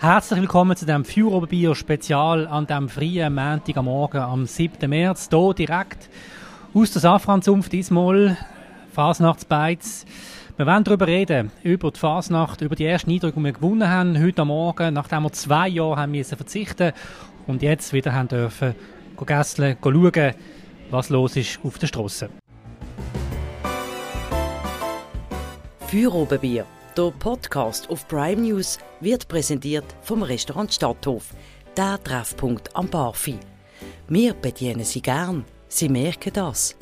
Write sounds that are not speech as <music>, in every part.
Herzlich willkommen zu dem Führerbier Spezial an dem freien Montag am Morgen am 7. März. Hier direkt aus der Safranzunft diesmal Fasnachtsbeiz. Wir wollen darüber reden, über die Fasnacht, über die ersten Eindrücke, die wir gewonnen haben heute Morgen, nachdem wir zwei Jahre haben müssen verzichten und jetzt wieder haben dürfen gästeln, schauen, was los ist auf der Straße. Feuerobenbier, der Podcast auf Prime News, wird präsentiert vom Restaurant Stadthof, der Treffpunkt am Barfi. Wir bedienen Sie gern, Sie merken das.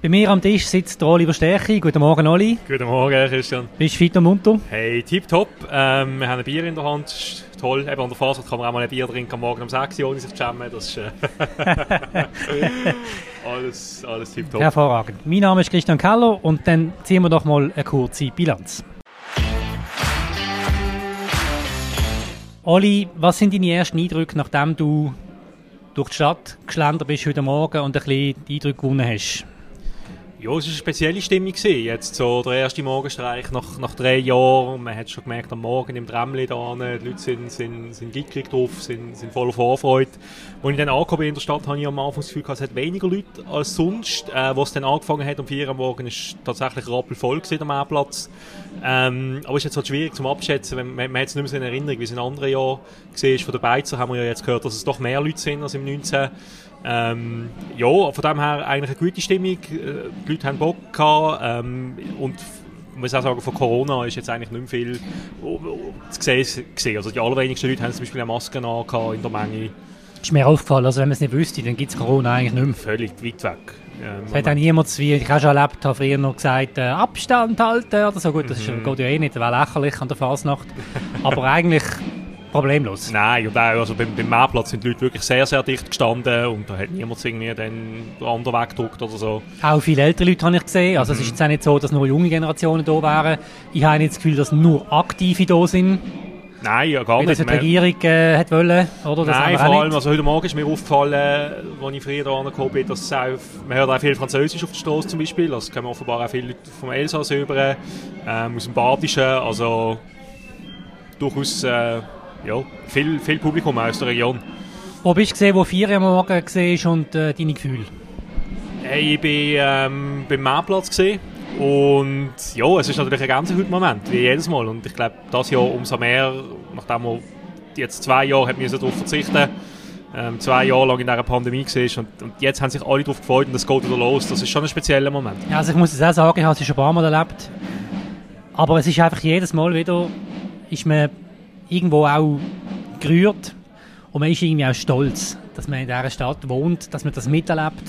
Bei mir am Tisch sitzt der Oliver Stärchi. Guten Morgen, Oli. Guten Morgen, Christian. Bist du fit und munter? Hey, tipptopp. Ähm, wir haben ein Bier in der Hand. Toll. Eben an der Phase kann man auch mal ein Bier trinken am Morgen um 6 Uhr, ohne sich zu schämen. Das ist äh <laughs> alles, alles tipptopp. Hervorragend. Mein Name ist Christian Keller und dann ziehen wir doch mal eine kurze Bilanz. Oli, was sind deine ersten Eindrücke, nachdem du durch die Stadt geschlendert bist heute Morgen und ein bisschen die Eindrücke gewonnen hast? Ja, es war eine spezielle Stimmung. Gewesen. Jetzt so der erste Morgenstreich nach, nach drei Jahren. Man hat schon gemerkt, am Morgen im Tramli da die Leute sind, sind, sind gickrig drauf, sind, sind voller Vorfreude. Als ich dann angekommen bin in der Stadt, habe ich am Anfang das Gefühl, es hat weniger Leute als sonst. Äh, was dann angefangen hat um vier Uhr Morgen, ist tatsächlich rappelvoll am Marktplatz. Ähm, aber es ist jetzt halt schwierig zum Abschätzen. Man, man, man hat es nicht mehr so in Erinnerung, wie es in anderen Jahren war. Von den Beizer haben wir ja jetzt gehört, dass es doch mehr Leute sind als im 19. Ähm, ja, von dem her eigentlich eine gute Stimmung. Äh, die Leute haben Bock gehabt, ähm, und muss auch sagen, von Corona ist jetzt eigentlich nicht mehr viel zu sehen. Also die allerwenigsten Leute haben zum Beispiel eine Maske an in der Menge. Ist mir aufgefallen, also wenn man es nicht wüsste, dann gibt es Corona eigentlich nicht mehr. Völlig weit weg. Ähm, es hat auch niemand, wie ich auch schon erlebt habe, früher noch gesagt, äh, Abstand halten oder so. Gut, das mhm. ist, geht ja eh nicht, das wäre lächerlich an der Fasnacht. Aber <laughs> eigentlich problemlos. Nein, und auch, also beim, beim Marktplatz sind die Leute wirklich sehr, sehr dicht gestanden und da hat niemand irgendwie den anderen weggedruckt oder so. Auch viele ältere Leute habe ich gesehen. Also mhm. es ist jetzt auch nicht so, dass nur junge Generationen da wären. Ich habe nicht das Gefühl, dass nur Aktive da sind. Nein, ja, gar Wie nicht. das die Regierung äh, hat wollen, oder? Das Nein, vor allem, also heute Morgen ist mir aufgefallen, als ich früher angekommen bin, dass auch, man hört auch viel Französisch auf der Straße zum Beispiel, also kommen offenbar auch viele Leute vom Elsass rüber, ähm, aus dem Badischen, also durchaus äh, ja, viel, viel Publikum aus der Region. Wo bist du gesehen, wo vier am Morgen siehst und äh, deine Gefühle? Hey, ich bin ähm, beim Marktplatz gesehen und ja, es ist natürlich ein ganz guter Moment, wie jedes Mal. Und ich glaube, das Jahr umso mehr, nachdem wir jetzt zwei Jahre haben müssen darauf verzichten ähm, zwei Jahre lang in dieser Pandemie war und, und, jetzt haben sich alle darauf gefreut und es geht wieder los. Das ist schon ein spezieller Moment. Ja, also ich muss es auch sagen, ich habe es schon ein paar Mal erlebt. Aber es ist einfach jedes Mal wieder, ist man irgendwo auch gerührt und man ist irgendwie auch stolz, dass man in dieser Stadt wohnt, dass man das miterlebt.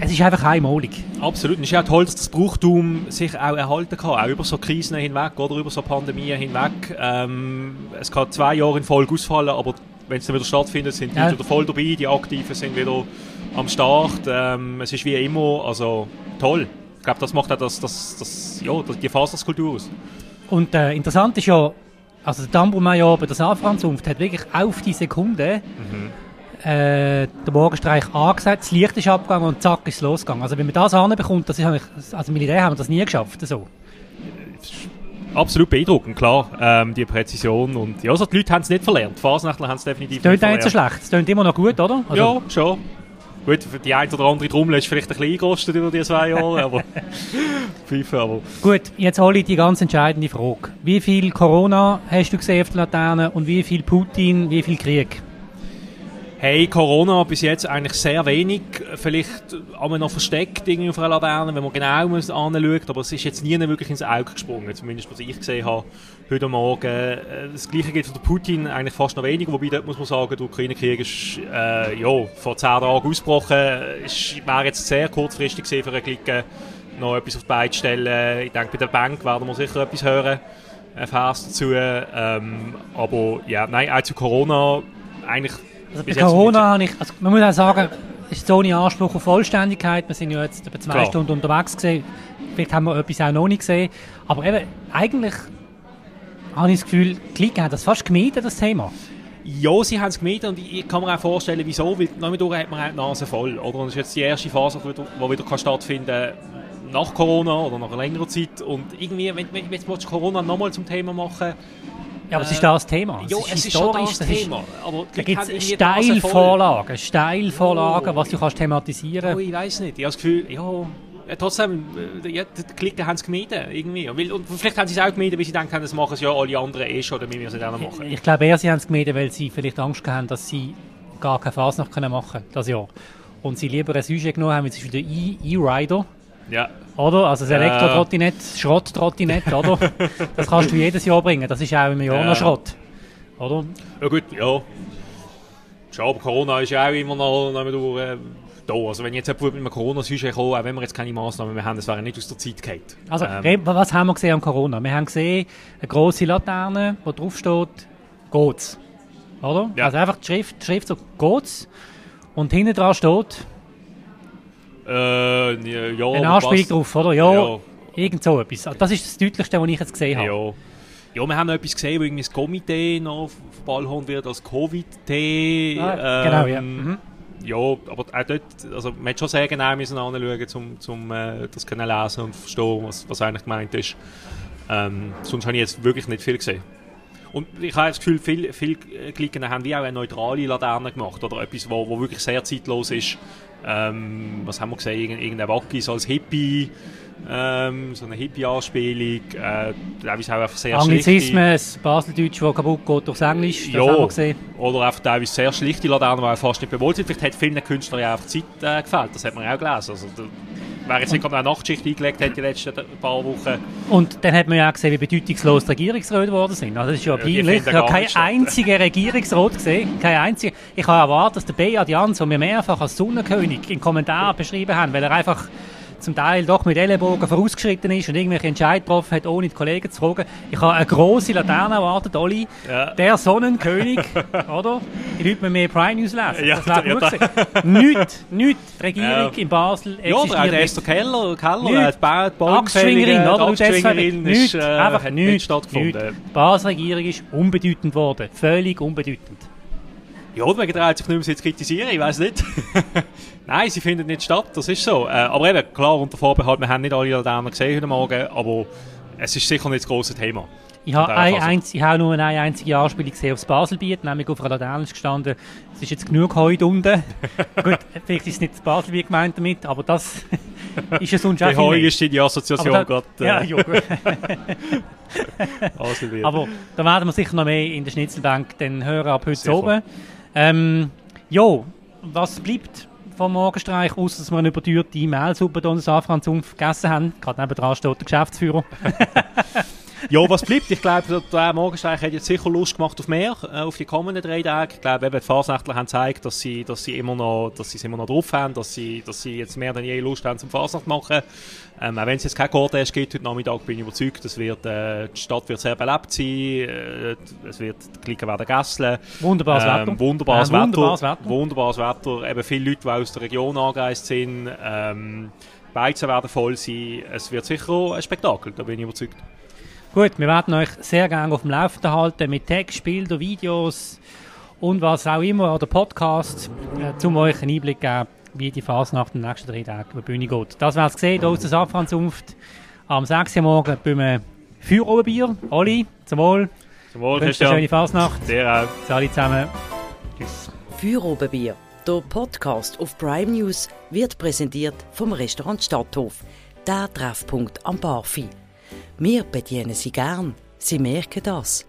Es ist einfach einmalig. Absolut. Es ist ja toll, dass das Brauchtum sich auch erhalten kann, auch über so Krisen hinweg oder über so Pandemien hinweg. Ähm, es kann zwei Jahre in Folge ausfallen, aber wenn es dann wieder stattfindet, sind die ja. wieder voll dabei, die Aktiven sind wieder am Start. Ähm, es ist wie immer, also toll. Ich glaube, das macht auch das, das, das, ja, die Faserskultur aus. Und äh, interessant ist ja, also der Tambourmajor bei der Safranzunft hat wirklich auf die Sekunde mhm. äh, den Morgenstreich angesagt, das Licht ist abgegangen und zack ist es losgegangen. Also wenn man das anbekommt, das ist, also Militär haben wir das nie geschafft. So. Absolut beeindruckend, klar, ähm, die Präzision und ja, also die Leute haben es nicht verlernt, die Fasnächtler haben es definitiv nicht verlernt. Das nicht so schlecht, es klingt immer noch gut, oder? Also, ja, schon. Gut, für die eine oder andere Trommel ist vielleicht ein bisschen eingerostet über die zwei Jahre, <laughs> aber FIFA, aber... Gut, jetzt hole ich die ganz entscheidende Frage. Wie viel Corona hast du gesehen auf der Laterne und wie viel Putin, wie viel Krieg? Hey, Corona bis jetzt eigentlich sehr wenig. Vielleicht haben wir noch versteckt irgendwie auf einer Laterne, wenn man genau anschaut. Aber es ist jetzt nie wirklich ins Auge gesprungen, zumindest was ich gesehen habe heute Morgen. Äh, das Gleiche gilt für den Putin eigentlich fast noch weniger. Wobei, dort muss man sagen, der Ukraine-Krieg ist äh, ja, vor zehn Tagen ausgebrochen. Es wäre jetzt sehr kurzfristig gewesen, für einen Klick noch etwas auf die Beine zu stellen. Ich denke, bei der Bank werden wir sicher etwas hören. Ein Vers dazu. Ähm, aber ja, nein, auch zu Corona eigentlich also bei Corona habe ich, also man muss auch sagen, ist so ohne Anspruch auf Vollständigkeit. Wir sind ja jetzt über zwei Klar. Stunden unterwegs gesehen. Vielleicht haben wir etwas auch noch nicht gesehen. Aber eben, eigentlich habe ich das Gefühl, die Klicken haben das fast gemieden, das Thema. Ja, sie haben es gemieden und ich kann mir auch vorstellen, wieso, weil damit hat man auch die Nase voll. Oder? Und das ist jetzt die erste Phase, die wieder stattfinden kann nach Corona oder nach einer längeren Zeit. Und irgendwie, wenn, wenn jetzt Corona nochmal zum Thema machen ja, aber es ist das Thema. Ja, es ist schon das Thema. Aber da gibt es Steilvorlagen, Steilvorlagen, was du kannst thematisieren. Oh, ich weiß nicht. Ich habe das Gefühl, ja, trotzdem, ja, die Klicken haben es gemieden, irgendwie. Und vielleicht haben sie es auch gemieden, weil sie denken, das machen es ja alle anderen eh schon, damit wir es nicht auch machen. Ich, ich glaube eher, sie haben es gemieden, weil sie vielleicht Angst haben, dass sie gar keine Fasnacht machen können, das Jahr. Und sie lieber ein Sujet genommen haben, wie zum Beispiel der E-Rider. Ja. Oder? Also das Elektrotrottinett, äh. Schrotttrottinett, oder? <laughs> Das kannst du jedes Jahr bringen. Das ist auch im Jahr noch Schrott. Oder? Ja gut, ja. Aber Corona ist ja auch immer noch, noch durch, äh, da. Also wenn jetzt jemand mit einem Corona-Sujet kommt, auch wenn wir jetzt keine Massnahmen mehr haben, das wäre nicht aus der Zeit gefallen. Also ähm. was haben wir gesehen an Corona? Wir haben gesehen, eine grosse Laterne, wo drauf steht, geht's. Oder? Ja. Also einfach die Schrift, die Schrift so, geht's. Und hinten dran steht, äh, ja, Ein Anspielung drauf, oder? Ja, ja. Irgend so etwas. Das ist das Deutlichste, was ich jetzt gesehen habe. Ja. Ja, wir haben noch etwas gesehen, wo irgendwie das Komitee noch auf Ball holen wird als Covid-Tee. Ah, genau, ja. Ähm, mhm. Ja, aber auch dort, also man hat schon sehr genau müssen anschauen, um zum, äh, das können lesen und verstehen, was, was eigentlich gemeint ist. Ähm, sonst habe ich jetzt wirklich nicht viel gesehen. Und ich habe das Gefühl, viele viel Klicken haben wie auch eine neutrale Laterne gemacht oder etwas, wo, wo wirklich sehr zeitlos ist. Ähm, was haben wir gesehen? Irgendein Wackis als Hippie. Ähm, so eine Hippie-Anspielung. Äh, teilweise auch einfach sehr Anglizismen, das Baseldeutsch, das kaputt geht durchs Englisch, das ja, haben wir gesehen. Oder einfach teilweise sehr schlichte Laternen, die fast nicht bewollt sind. Vielleicht hat vielen Künstlern ja einfach Zeit äh, gefällt, das hat man auch gelesen. Also, Wer jetzt nicht eine Nachtschicht eingelegt hat die letzten paar Wochen. Und dann hat man ja auch gesehen, wie bedeutungslos die Regierungsräte geworden sind. Also das ist ja peinlich. Ich habe keinen einzigen Regierungsrat gesehen. Kein einziger. Ich habe erwartet, dass der Beat Jans, den wir mehrfach als Sonnenkönig in Kommentaren beschrieben haben, weil er einfach zum Teil doch mit Ellenbogen vorausgeschritten ist und irgendwelche Entscheidungen getroffen hat, ohne die Kollegen zu fragen. Ich habe eine grosse Laterne erwartet, Oli. Ja. Der Sonnenkönig, <laughs> oder? Die Leute müssen mehr Prime News lesen. Ja, das wäre <laughs> gut gewesen. Nichts, nichts. Die Regierung ja. in Basel Ja, oder auch der Esther Keller, Keller die Baumschwingerin, oder? Axtschwingerin ist äh, einfach nicht, nicht stattgefunden. Nicht. Die Basel-Regierung ist unbedeutend geworden. Völlig unbedeutend. Ja, man getraut sich nicht mehr zu kritisieren, ich weiß nicht. <laughs> Nein, sie findet nicht statt, das ist so. Äh, aber eben, klar, unter Vorbehalt, wir haben nicht alle Laternen gesehen heute Morgen, aber es ist sicher nicht das große Thema. Ich habe, ein einz, ich habe nur eine einzige Anspielung gesehen aufs Baselbiet, nämlich auf einer Laterne gestanden, es ist jetzt genug heute unten. <laughs> Gut, vielleicht ist es nicht das Baselbiet gemeint damit, aber das <laughs> ist es sonst auch Heu ist die Assoziation gerade. Äh. Ja, ja, aber da werden wir sicher noch mehr in der Schnitzelbank dann hören ab heute sicher. oben. Ähm, jo, was bleibt vom Morgenstreich, außer dass wir eine überteuerte in Safran Sumpf gegessen haben? Gerade nebenan steht der Geschäftsführer. <laughs> ja, was bleibt? Ich glaube, der Morgenstreich hat jetzt sicher Lust gemacht auf mehr, äh, auf die kommenden drei Tage. Ich glaube, eben die Fasnächtler haben gezeigt, dass sie, dass sie immer noch, dass sie es immer noch drauf haben, dass sie, dass sie jetzt mehr denn je Lust haben zum Fasnacht machen. Ähm, auch wenn es jetzt kein Contest gibt heute Nachmittag, bin ich überzeugt, das wird, äh, die Stadt wird sehr belebt sein, äh, es wird, die Klicken werden gegessen. Wunderbares ähm, Wetter. Wunderbares, äh, Wetter, wunderbares Wetter. Wunderbares Wetter. Eben viele Leute, die aus der Region angereist sind. Ähm, Beizen werden voll sein. Es wird sicher ein Spektakel, da bin ich überzeugt. Gut, wir werden euch sehr gerne auf dem Laufenden halten mit Text, Bildern, Videos und was auch immer, oder Podcasts, äh, um euch einen Einblick geben wie die Fasnacht in den nächsten drei Tagen über die Bühne geht. Das wäre es gesehen, hier aus der Safranzunft am 6. Uhr morgen beim Feuerobenbier. Oli, zum Wohl. Zum Wohl, Christian. schöne Fasnacht. Sehr auch. Alle zusammen. Tschüss. Feuerobenbier, der Podcast auf Prime News, wird präsentiert vom Restaurant Stadthof, der Treffpunkt am Barfi. Wir bedienen Sie gern. Sie merken das.